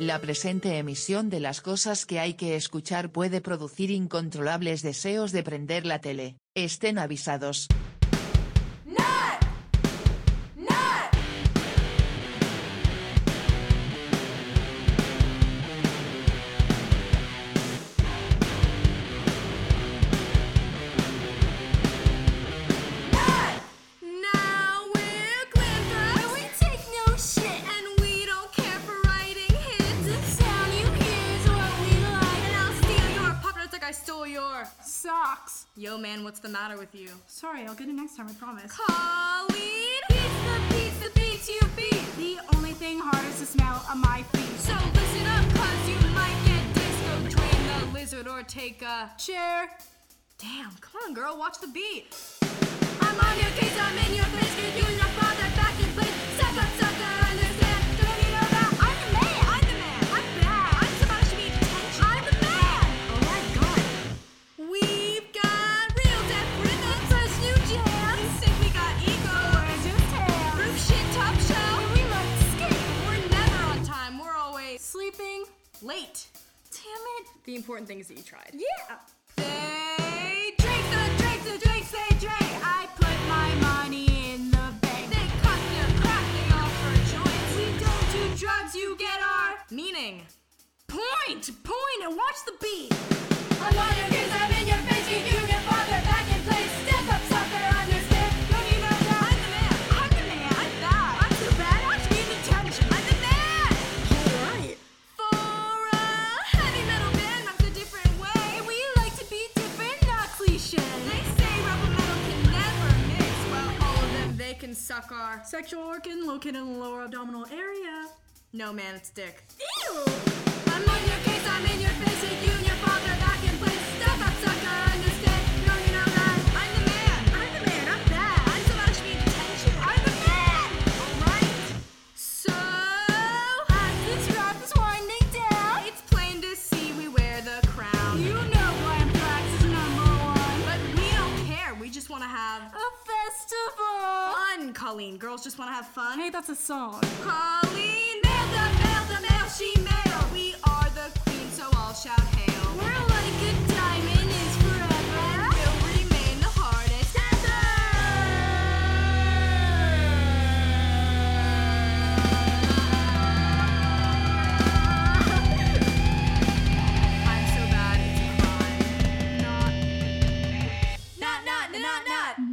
La presente emisión de las cosas que hay que escuchar puede producir incontrolables deseos de prender la tele. Estén avisados. Matter with you? Sorry, I'll get it next time, I promise. Colleen, beats the beats the beats you beat. The only thing hard is the smell of my feet. So listen up, cause you might get disco, the lizard, or take a Chair. Damn, come on, girl, watch the beat. I'm on your case, I'm in your get you father back in place. Suck up, sucker, Sleeping. late. Damn it. The important thing is that you tried. Yeah. They drink the drinks, the drinks they drink. I put my money in the bank. They cut the crack, they offer joints. We don't do drugs, you get our meaning. Point, point, and watch the beat. I'm on your Sexual organ located in the lower abdominal area. No, man, it's dick. Ew. I'm on your case, I'm in your face, and you and your father back in place. Step up, sucker, understand? No, you know that. I'm the man. I'm the man, I'm bad. I'm supposed to be attention. I'm the man. Alright. So, as this rap is winding down, it's plain to see we wear the crown. You know Glam Tracks is number one. But we don't care, we just want to have A festival. Colleen. Girls just want to have fun. Hey, that's a song. Colleen, mail the mail, the mail she mail. We are the queen, so I'll shout hail. We're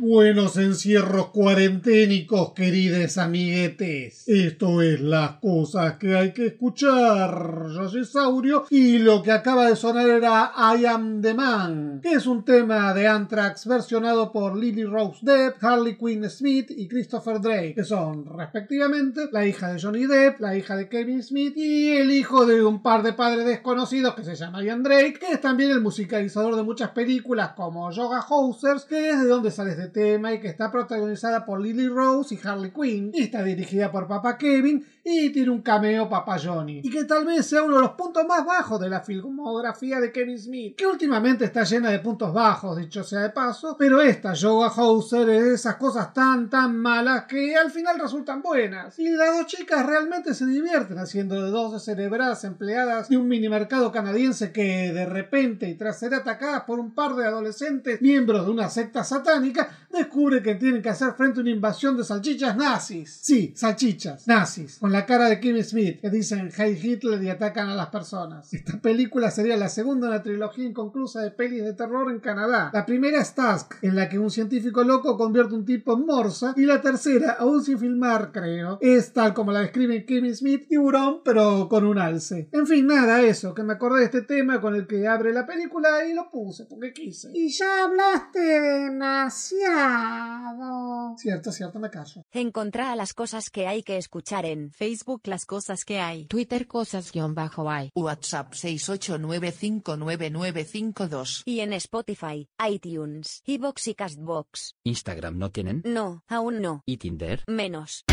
Buenos encierros cuarenténicos, queridos amiguetes. Esto es las cosas que hay que escuchar. Yo soy Saurio y lo que acaba de sonar era I Am the Man, que es un tema de Anthrax versionado por Lily Rose Depp, Harley Quinn Smith y Christopher Drake, que son respectivamente la hija de Johnny Depp, la hija de Kevin Smith y el hijo de un par de padres desconocidos que se llama Ian Drake, que es también el musicalizador de muchas películas como Yoga Hosers, que es de donde sale este y que está protagonizada por Lily Rose y Harley Quinn, está dirigida por Papa Kevin y tiene un cameo Papa Johnny, y que tal vez sea uno de los puntos más bajos de la filmografía de Kevin Smith, que últimamente está llena de puntos bajos, dicho sea de paso, pero esta Yoga Hoser es de esas cosas tan tan malas que al final resultan buenas, y las dos chicas realmente se divierten haciendo de dos cerebradas empleadas de un minimercado canadiense que de repente y tras ser atacadas por un par de adolescentes miembros de una secta satánica descubre que tienen que hacer frente a una invasión de salchichas nazis. Sí, salchichas, nazis, con la cara de Kim Smith, que dicen Hey Hitler y atacan a las personas. Esta película sería la segunda en la trilogía inconclusa de pelis de terror en Canadá. La primera es Tusk, en la que un científico loco convierte un tipo en morsa, y la tercera, aún sin filmar, creo, es tal como la describe Kim Smith, tiburón, pero con un alce. En fin, nada, eso, que me acordé de este tema con el que abre la película y lo puse porque quise. Y ya hablaste Cierto, cierto, me callo. Encontrá las cosas que hay que escuchar en Facebook las cosas que hay. Twitter cosas-hay. WhatsApp 689599952. y en Spotify, iTunes, iBox y Castbox. Instagram no tienen. No, aún no. ¿Y Tinder? Menos.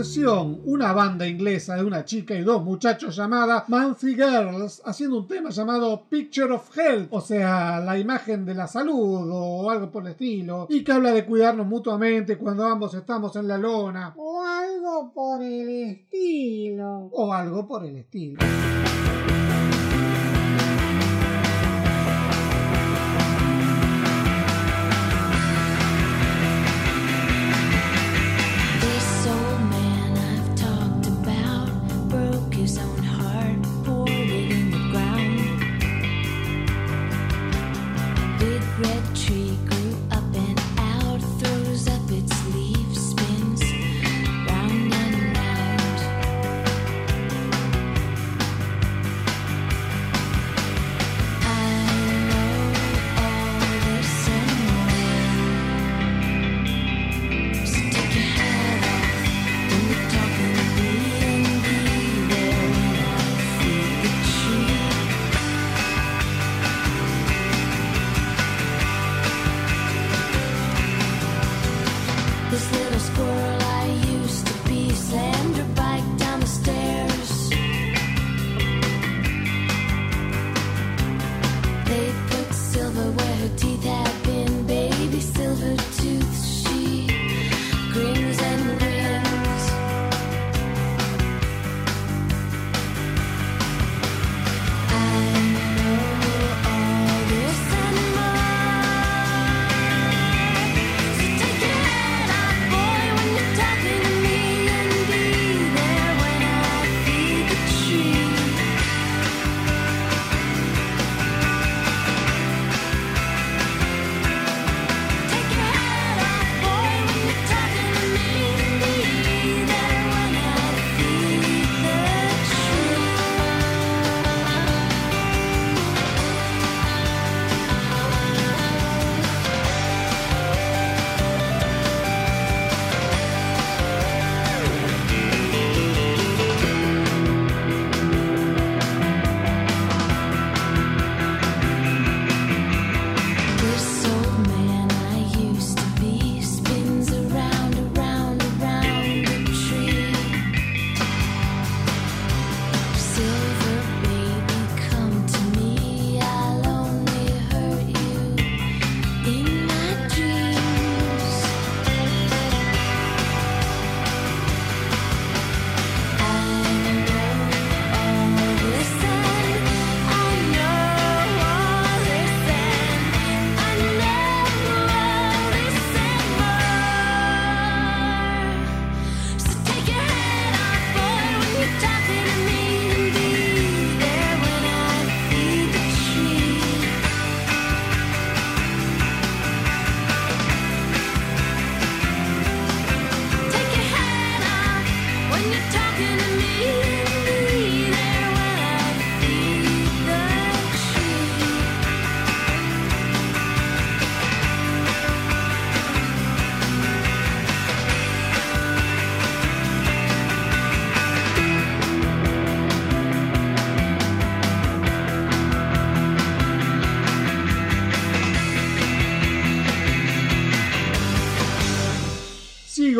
Obsesión, una banda inglesa de una chica y dos muchachos llamada Mancy Girls, haciendo un tema llamado Picture of Health, o sea, la imagen de la salud o algo por el estilo, y que habla de cuidarnos mutuamente cuando ambos estamos en la lona, O algo por el estilo. o algo por el estilo.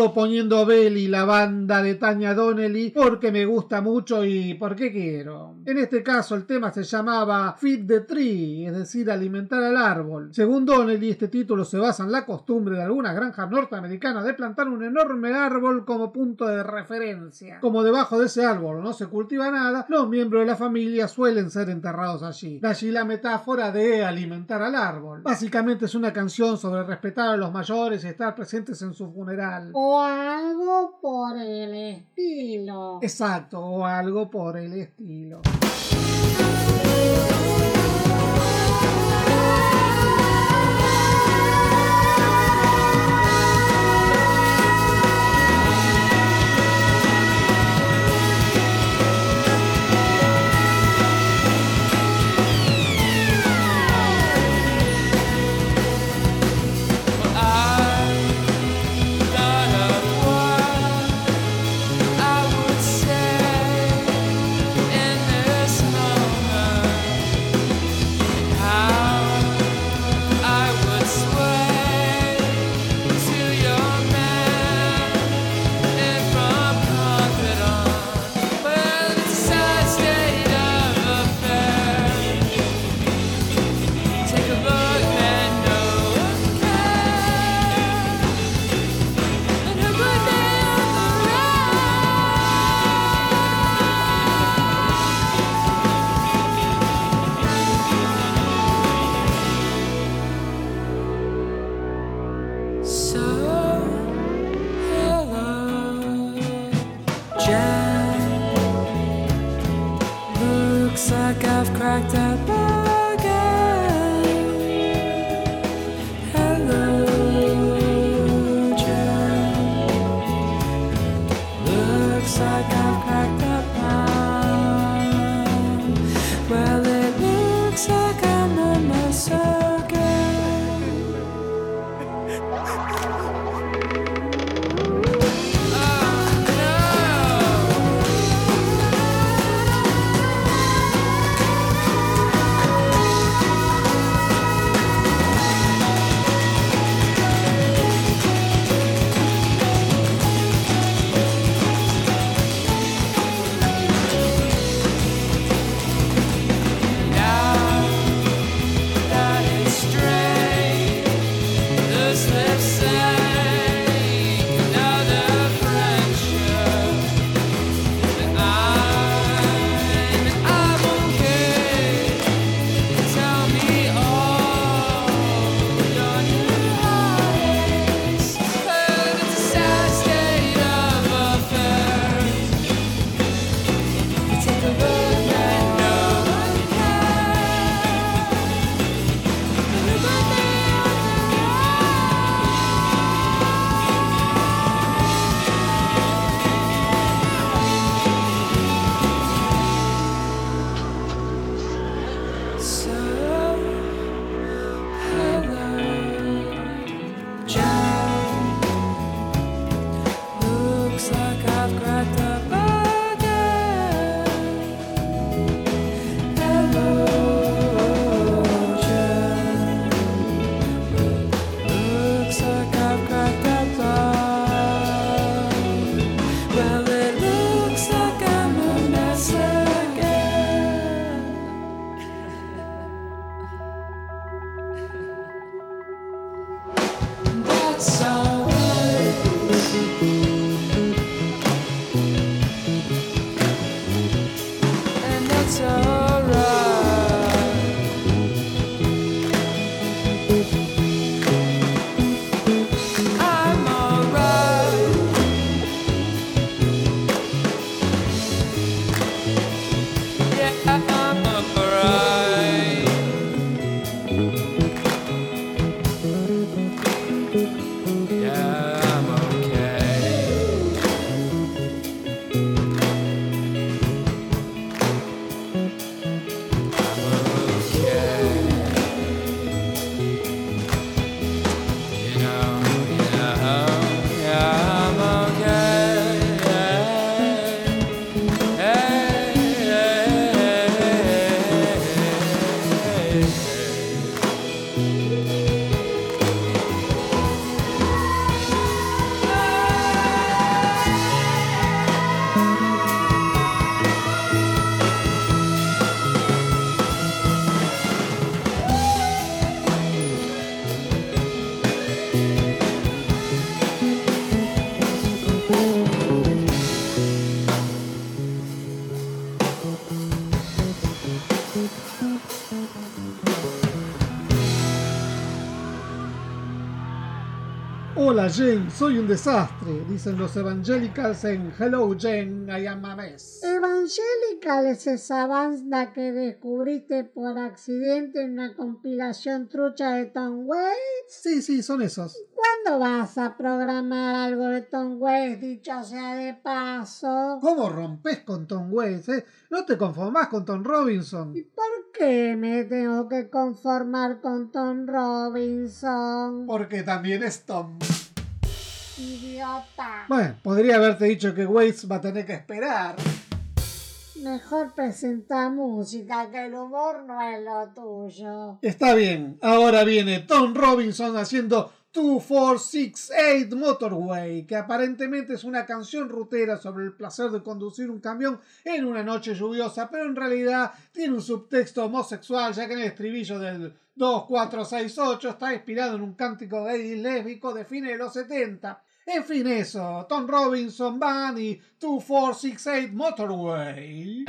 Poniendo Belly, la banda de Tanya Donnelly, porque me gusta mucho y porque quiero. En este caso el tema se llamaba Feed the Tree, es decir, alimentar al árbol. Según Donnelly, este título se basa en la costumbre de algunas granjas norteamericanas de plantar un enorme árbol como punto de referencia. Como debajo de ese árbol no se cultiva nada, los miembros de la familia suelen ser enterrados allí. De allí la metáfora de alimentar al árbol. Básicamente es una canción sobre respetar a los mayores y estar presentes en su funeral. O algo por el estilo. Exacto, o algo por el estilo. Hola Jen, soy un desastre, dicen los evangelicals en Hello Jen, I am a mess. Evangelical es esa banda que descubriste por accidente en una compilación trucha de Tom Waits. Sí, sí, son esos. ¿Cuándo vas a programar algo de Tom Waits, dicho sea de paso? ¿Cómo rompes con Tom Waits, eh? No te conformás con Tom Robinson. ¿Por qué me tengo que conformar con Tom Robinson? Porque también es Tom. Idiota. Bueno, podría haberte dicho que Waits va a tener que esperar. Mejor presenta música, que el humor no es lo tuyo. Está bien, ahora viene Tom Robinson haciendo 2468 Motorway, que aparentemente es una canción rutera sobre el placer de conducir un camión en una noche lluviosa, pero en realidad tiene un subtexto homosexual, ya que en el estribillo del 2468 está inspirado en un cántico gay y lésbico de fines de los 70. En fin, eso, Tom Robinson, Band y 2468 Motorway.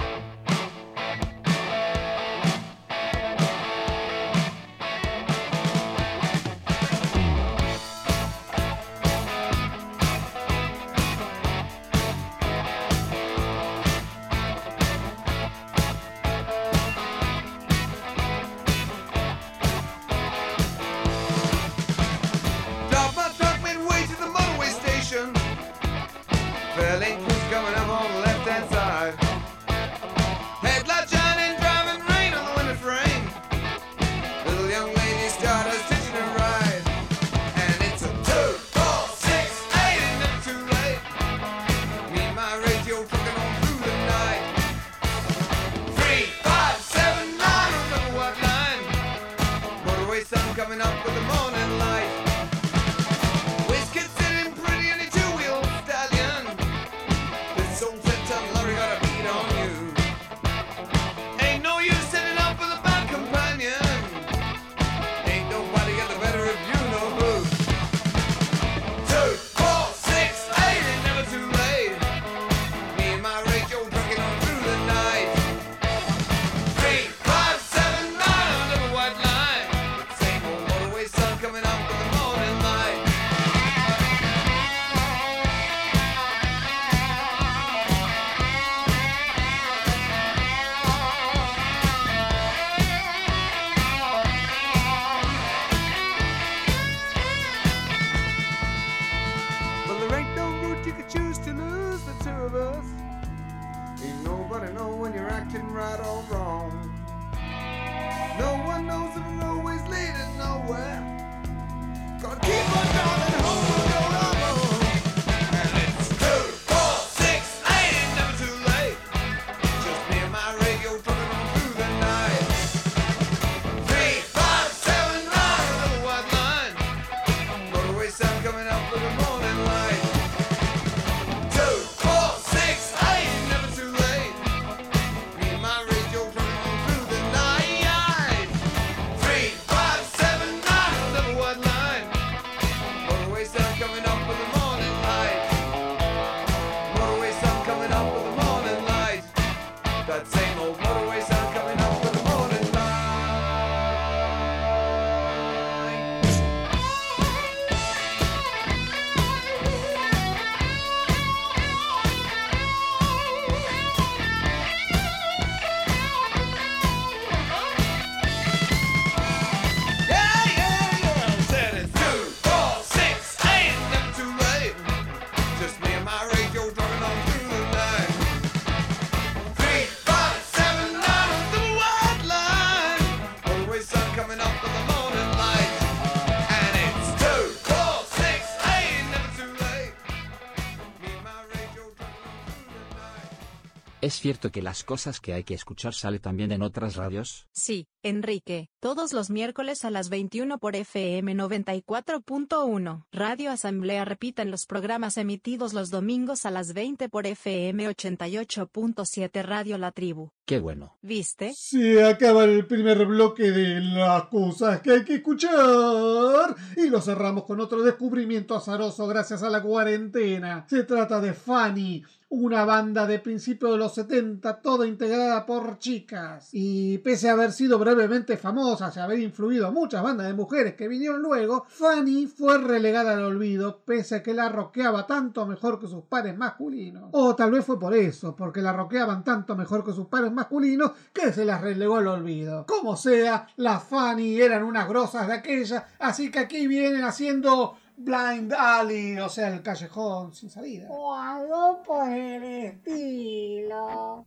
¿Es cierto que las cosas que hay que escuchar sale también en otras radios? Sí, Enrique, todos los miércoles a las 21 por FM 94.1. Radio Asamblea repita en los programas emitidos los domingos a las 20 por FM 88.7 Radio La Tribu. Qué bueno. ¿Viste? Se acaba el primer bloque de las cosas que hay que escuchar y lo cerramos con otro descubrimiento azaroso gracias a la cuarentena. Se trata de Fanny, una banda de principios de los 70, toda integrada por chicas. Y pese a haber sido brevemente famosas y haber influido a muchas bandas de mujeres que vinieron luego, Fanny fue relegada al olvido, pese a que la rockeaba tanto mejor que sus pares masculinos. O tal vez fue por eso, porque la rockeaban tanto mejor que sus pares masculinos, que se las relegó al olvido. Como sea, las Fanny eran unas grosas de aquellas, así que aquí vienen haciendo Blind Alley, o sea, el callejón sin salida. O algo por el estilo.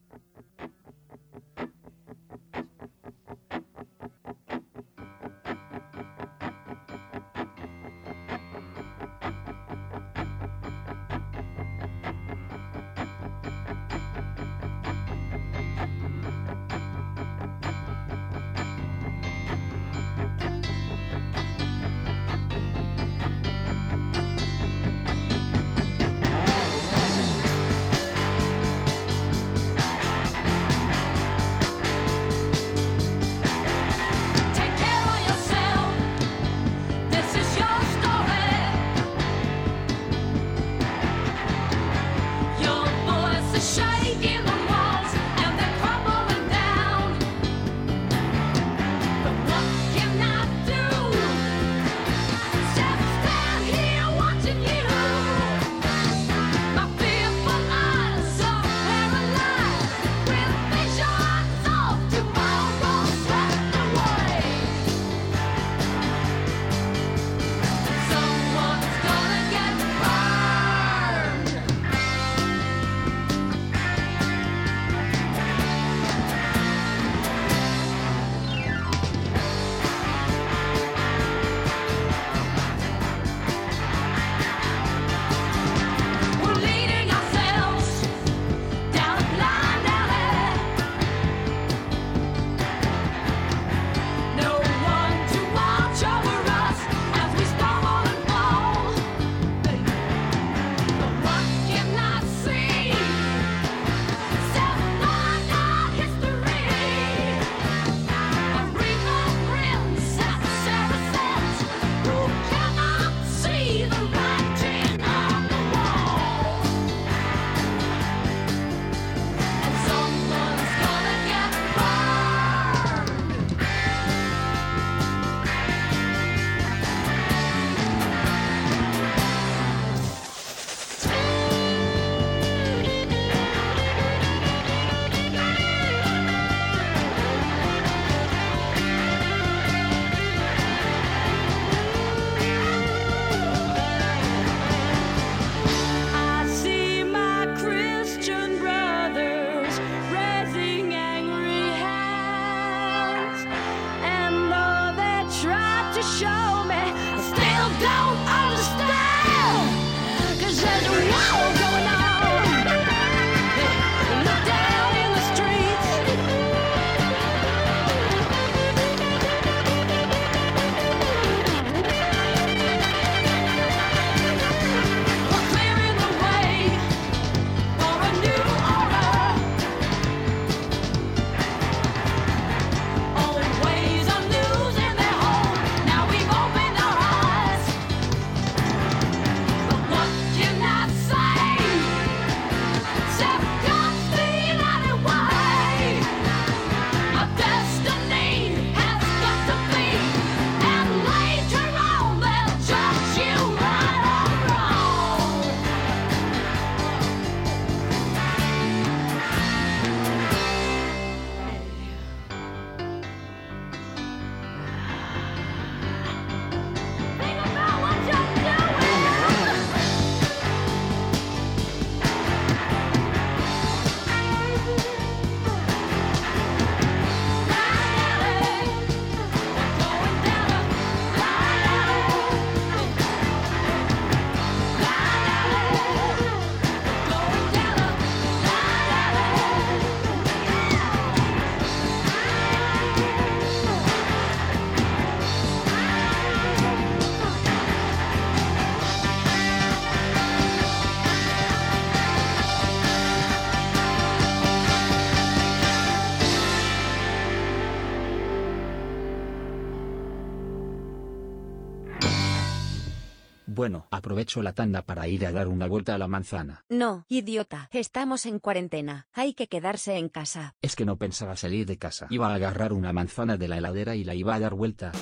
Bueno, aprovecho la tanda para ir a dar una vuelta a la manzana. No, idiota, estamos en cuarentena, hay que quedarse en casa. Es que no pensaba salir de casa. Iba a agarrar una manzana de la heladera y la iba a dar vuelta.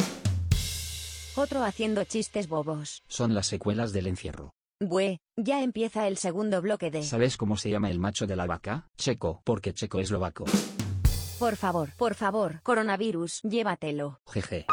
Otro haciendo chistes bobos. Son las secuelas del encierro. Bue, ya empieza el segundo bloque de... ¿Sabes cómo se llama el macho de la vaca? Checo, porque Checo es lobaco. Por favor, por favor, coronavirus, llévatelo. Jeje.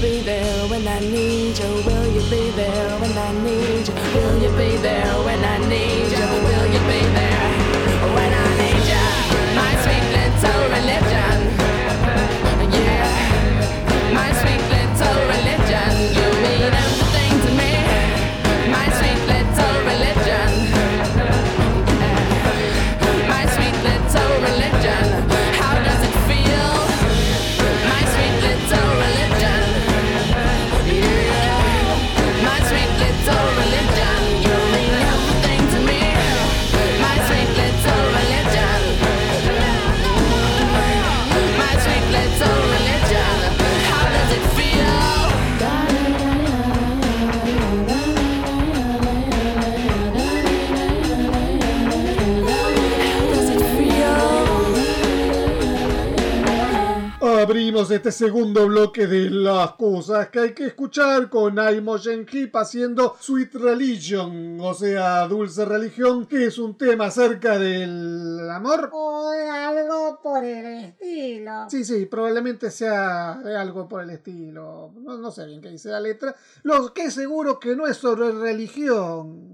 Be there when I need you? Will you be there when I need you? Will you be there Este segundo bloque de las cosas que hay que escuchar con Imogen Heap haciendo Sweet Religion, o sea, Dulce Religión, que es un tema acerca del amor. O de algo por el estilo. Sí, sí, probablemente sea de algo por el estilo. No, no sé bien qué dice la letra. Lo que seguro que no es sobre religión.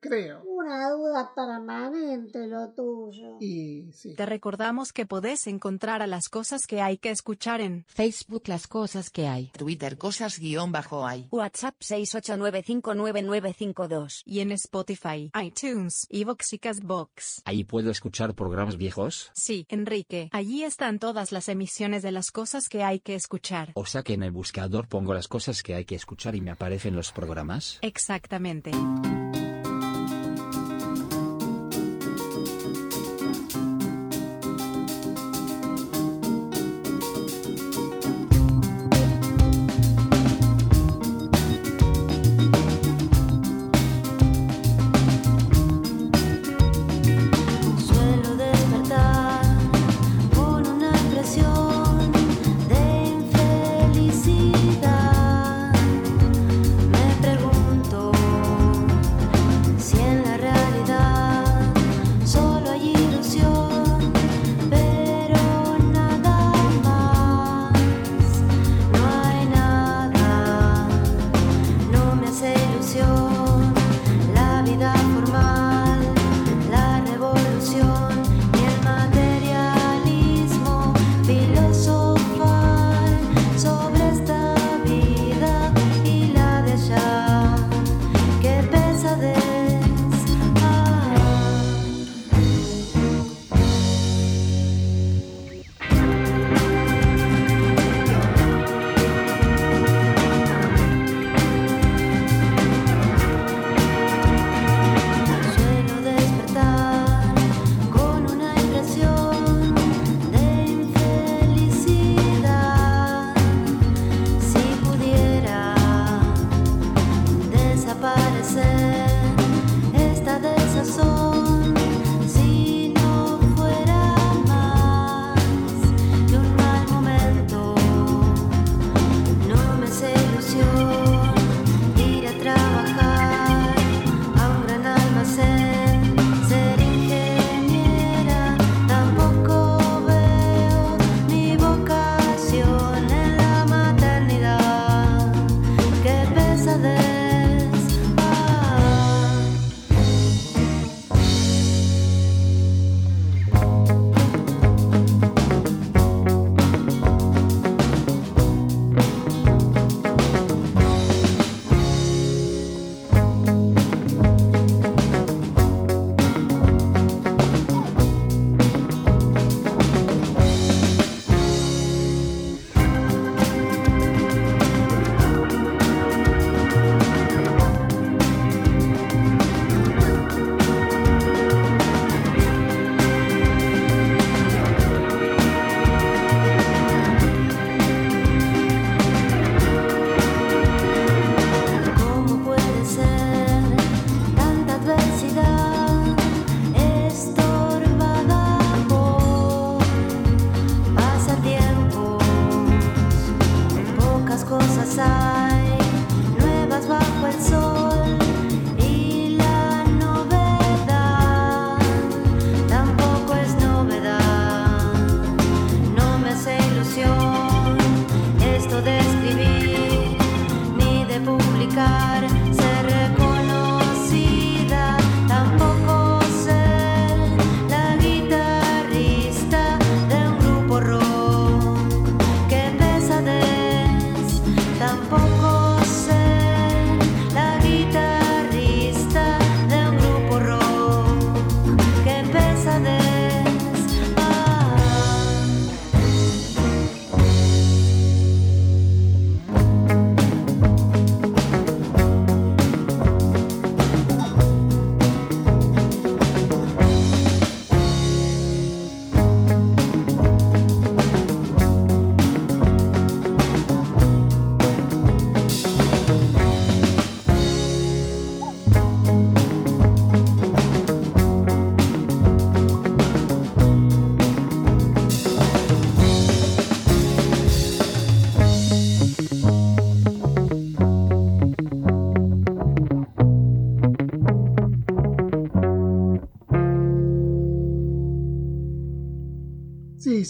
Creo. Una duda permanente lo tuyo. Y sí. Te recordamos que podés encontrar a las cosas que hay que escuchar en Facebook las cosas que hay. Twitter cosas guion bajo hay. WhatsApp 689599952. y en Spotify, iTunes, Evox y Castbox. Ahí puedo escuchar programas viejos. Sí, Enrique, allí están todas las emisiones de las cosas que hay que escuchar. O sea que en el buscador pongo las cosas que hay que escuchar y me aparecen los programas. Exactamente.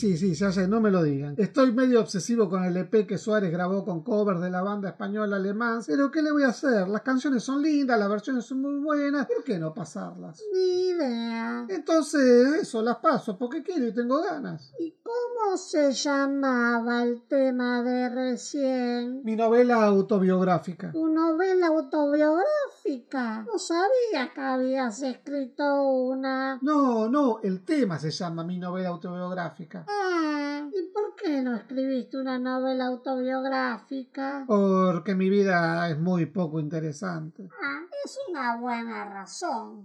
Sí, sí, ya sé, no me lo digan. Estoy medio obsesivo con el EP que Suárez grabó con covers de la banda española alemán, pero ¿qué le voy a hacer? Las canciones son lindas, las versiones son muy buenas, ¿por qué no pasarlas? Ni idea. Entonces, eso, las paso, porque quiero y tengo ganas. ¿Y cómo se llamaba el tema de recién? Mi novela autobiográfica. Tu novela autobiográfica. No sabía que habías escrito una. No, no, el tema se llama Mi novela autobiográfica. Ah, ¿y por qué no escribiste una novela autobiográfica? Porque mi vida es muy poco interesante. Ah, es una buena razón.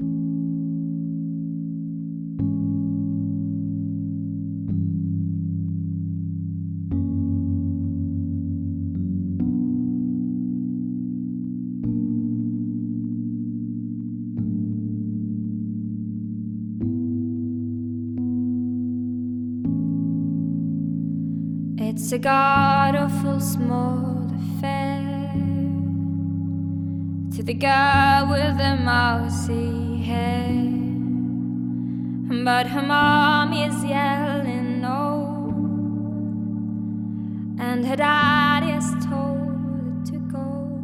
It's a god awful small affair to the girl with the mousy hair. But her mom is yelling no, and her dad is told to go.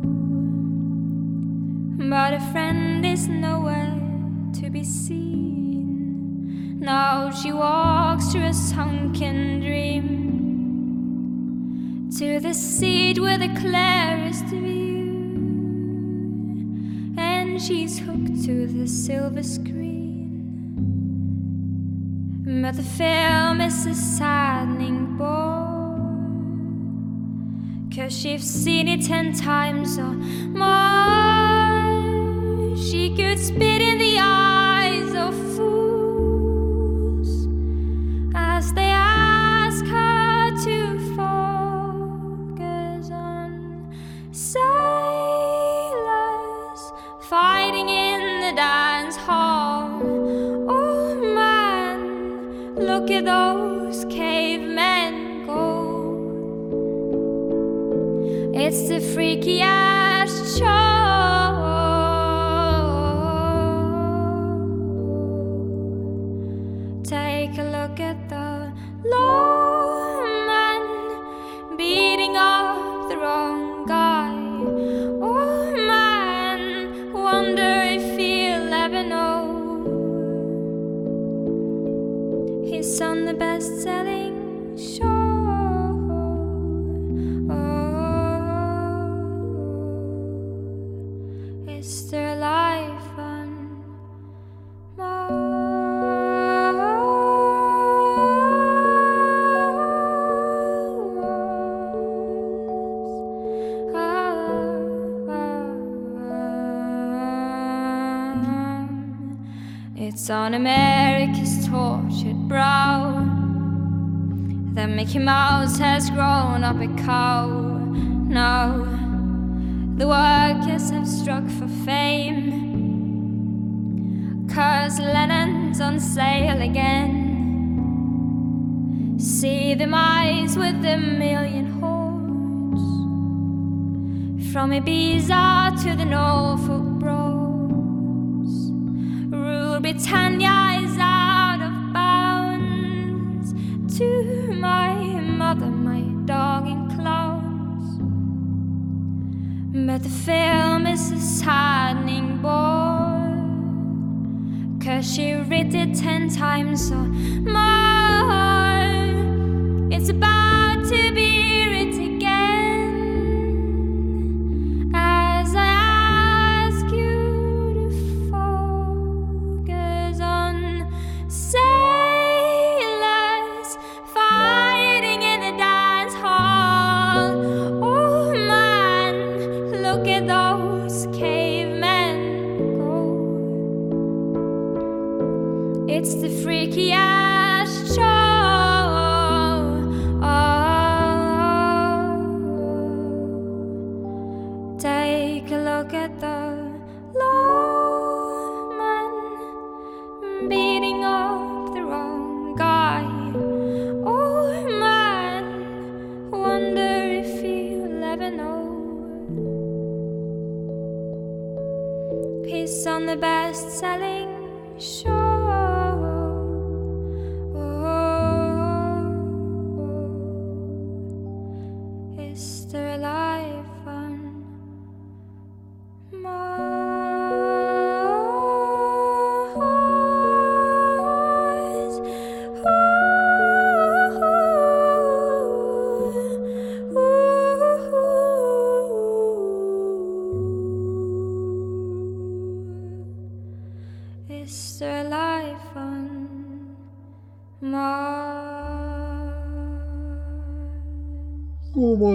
But her friend is nowhere to be seen. Now she walks through a sunken dream to the seat with the clearest view, and she's hooked to the silver screen. But the film is a saddening bore, cause she's seen it ten times or more. She could spit in at those cavemen go. It's the freakiest show. He's on the best-selling show. Oh, is there life on It's on America's tortured brow that Mickey Mouse has grown up a cow. Now the workers have struck for fame. Cause Lennon's on sale again. See them eyes with a million horns. From Ibiza to the Norfolk Broads. Rule Britannia The film is a saddening bore. Cause she read it ten times or more. It's about to be It's the freakiest show.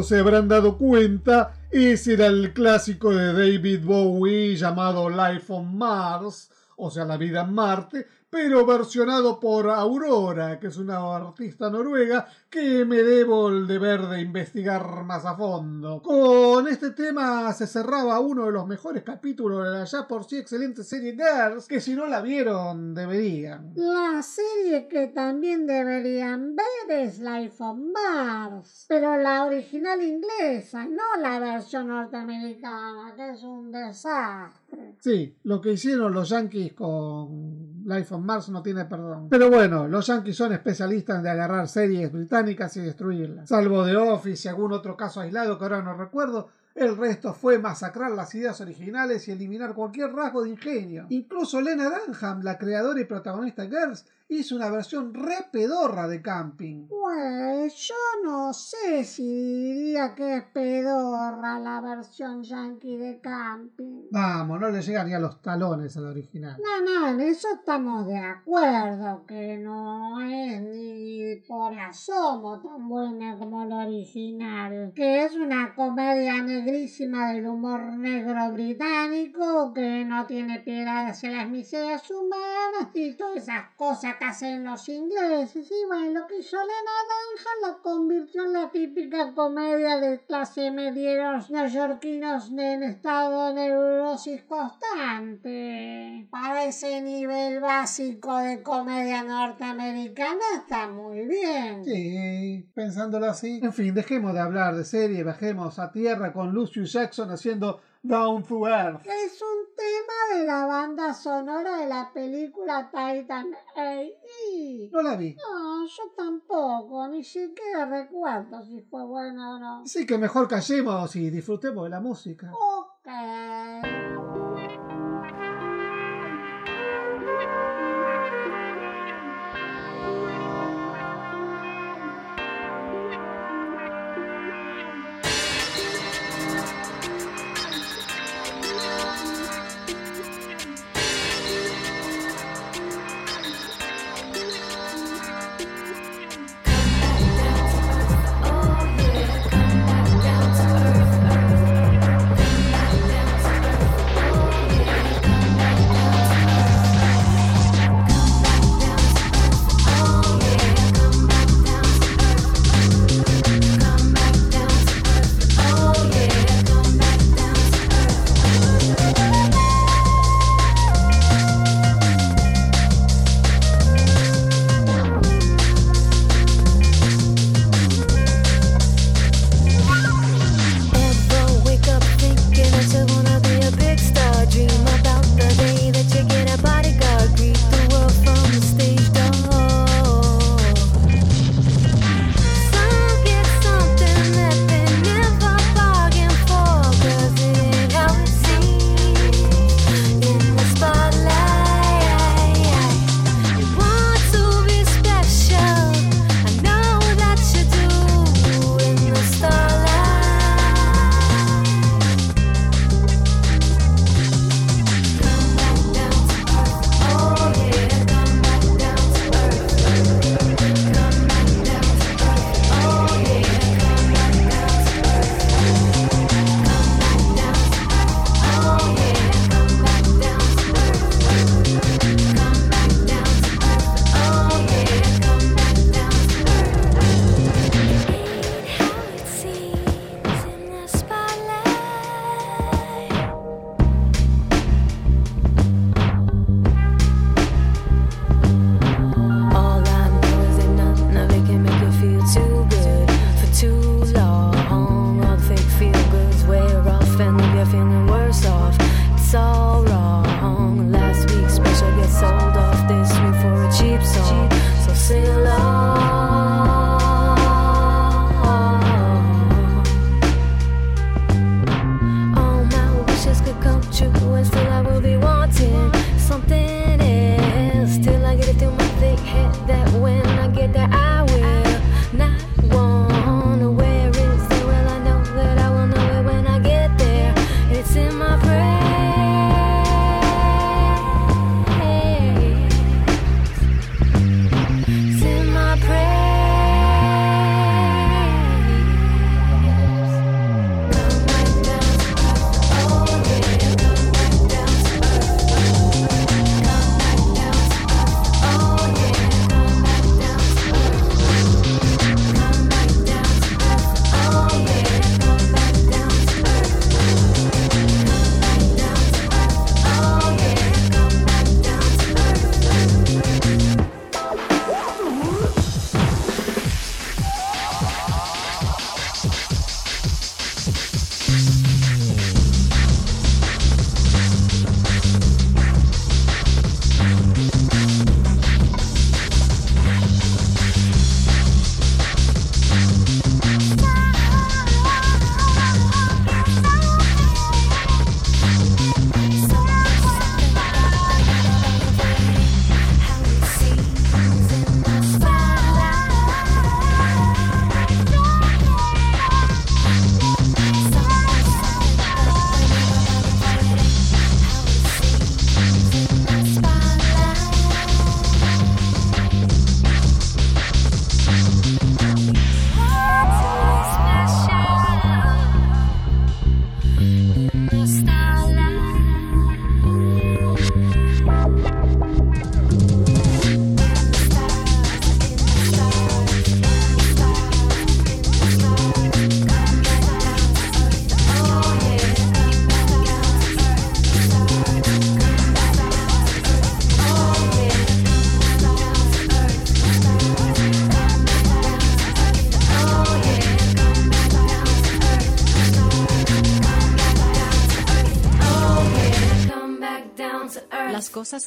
Se habrán dado cuenta, ese era el clásico de David Bowie llamado Life on Mars, o sea, la vida en Marte, pero versionado por Aurora, que es una artista noruega que me debo el deber de investigar más a fondo. Con este tema se cerraba uno de los mejores capítulos de la ya por sí excelente serie Girls, que si no la vieron deberían. La serie que también deberían ver es Life on Mars, pero la original inglesa, no la versión norteamericana, que es un desastre. Sí, lo que hicieron los yankees con Life on Mars no tiene perdón. Pero bueno, los yankees son especialistas de agarrar series británicas y destruirlas. Salvo The Office y algún otro caso aislado que ahora no recuerdo, el resto fue masacrar las ideas originales y eliminar cualquier rasgo de ingenio. Incluso Lena Dunham, la creadora y protagonista de Girls, hizo una versión re pedorra de camping. Pues yo no sé si diría que es pedorra la versión yankee de camping. Vamos, no le llega ni a los talones al original. No, no, en eso estamos de acuerdo, que no es ni por asomo tan buena como la original, que es una comedia negrísima del humor negro británico, que no tiene piedad hacia las miserias humanas y todas esas cosas hacen los ingleses. Y bueno, lo que hizo Lena Dunham lo convirtió en la típica comedia de clase medieros neoyorquinos en estado de neurosis constante. Para ese nivel básico de comedia norteamericana está muy bien. Sí, pensándolo así. En fin, dejemos de hablar de serie, bajemos a tierra con Lucius Jackson haciendo Down to Earth. Es un tema de la banda sonora de la película Titan A.E. No la vi. No, yo tampoco, ni siquiera recuerdo si fue buena o no. Así que mejor callemos y disfrutemos de la música. Ok.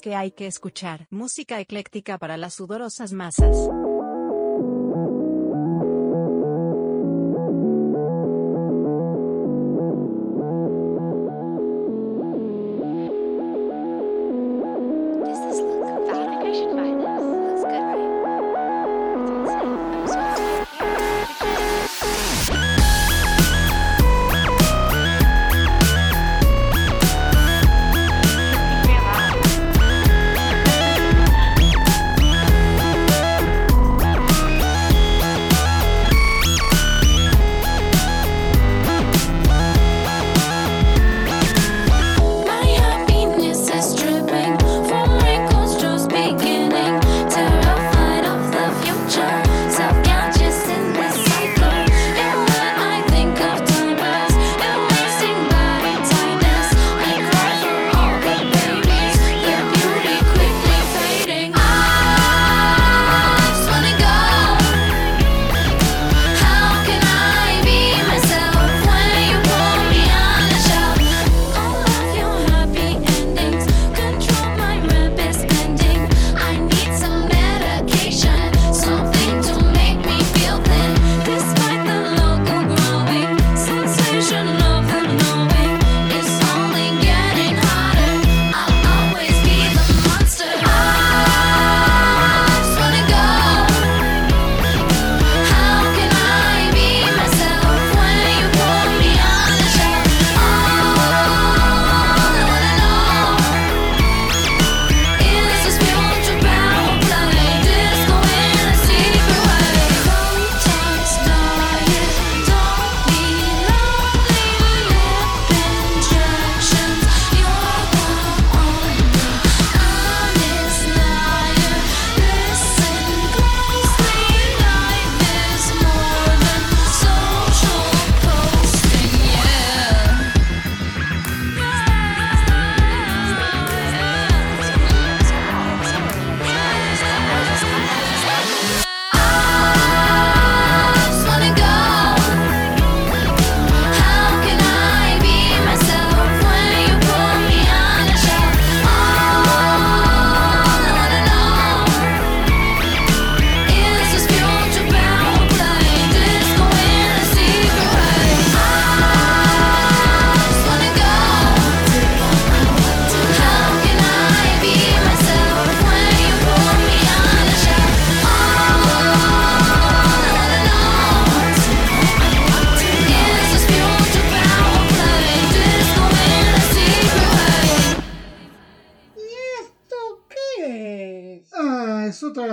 Que hay que escuchar. Música ecléctica para las sudorosas masas.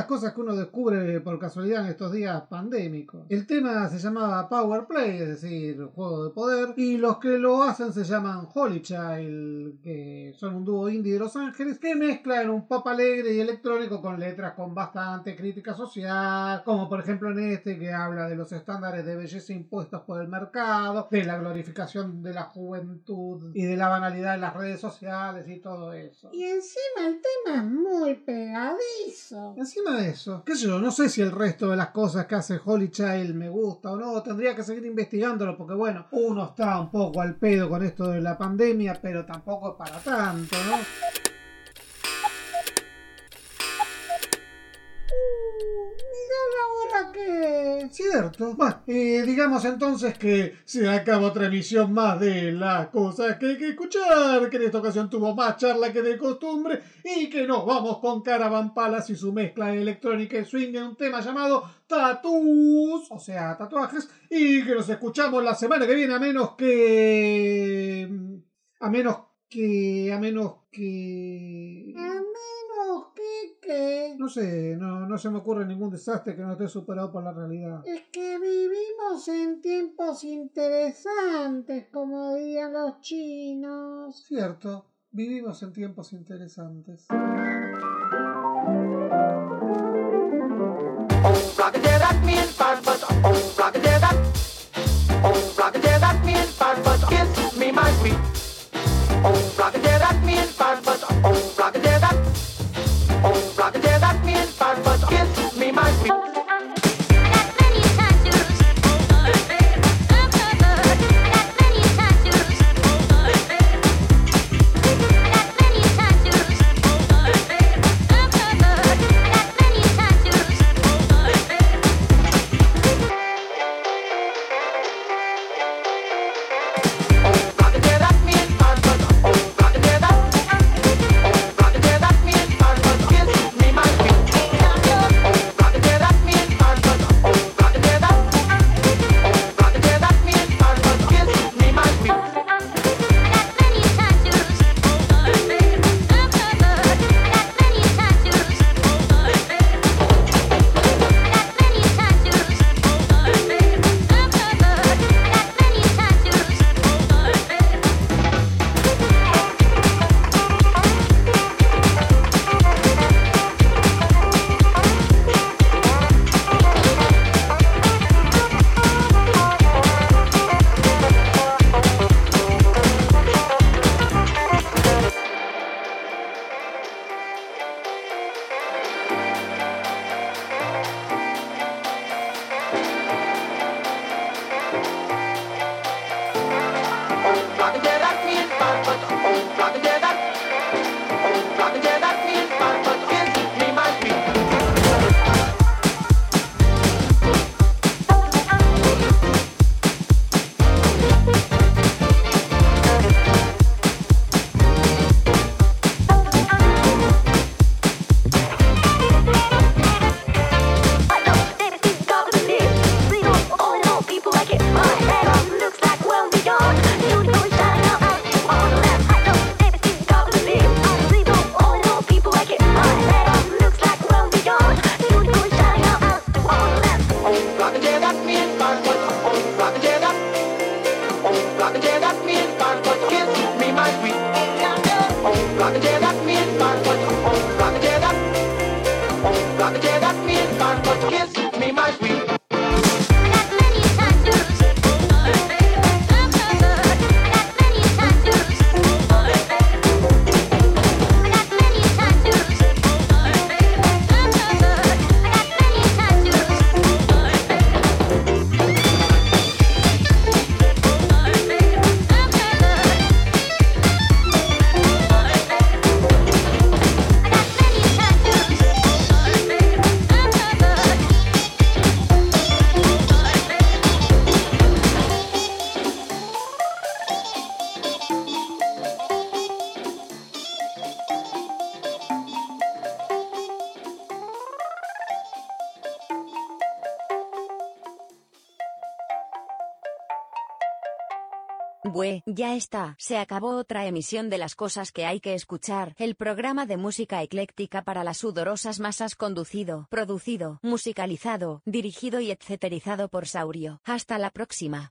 Cosas que uno descubre por casualidad en estos días pandémicos. El tema se llamaba Power Play, es decir, juego de poder, y los que lo hacen se llaman Holy Child, que son un dúo indie de Los Ángeles que mezclan un pop alegre y electrónico con letras con bastante crítica social, como por ejemplo en este que habla de los estándares de belleza impuestos por el mercado, de la glorificación de la juventud y de la banalidad de las redes sociales y todo eso. Y encima el tema es muy pegadizo. Encima eso, qué sé yo, no sé si el resto de las cosas que hace Holy Child me gusta o no, tendría que seguir investigándolo porque bueno, uno está un poco al pedo con esto de la pandemia, pero tampoco para tanto, ¿no? Mirá la que... Cierto. Bueno, eh, digamos entonces que se acaba otra emisión más de las cosas que hay que escuchar, que en esta ocasión tuvo más charla que de costumbre y que nos vamos con Caravan Palace y su mezcla electrónica y swing en un tema llamado Tattoos, o sea, tatuajes, y que nos escuchamos la semana que viene a menos que... a menos que... a menos que... A que... No sé, no, no se me ocurre ningún desastre que no esté superado por la realidad. Es que vivimos en tiempos interesantes, como dirían los chinos. Cierto, vivimos en tiempos interesantes. Me oh, rock-a-dare-that. Oh, rock-a-dare-that me in fart, but. Oh, rock-a-dare-that me in fart, but oh, rock-a-dare-that. Oh, rock-a-dare-that ya está, se acabó otra emisión de las cosas que hay que escuchar, el programa de música ecléctica para las sudorosas masas conducido, producido, musicalizado, dirigido y etcéterizado por Saurio. Hasta la próxima.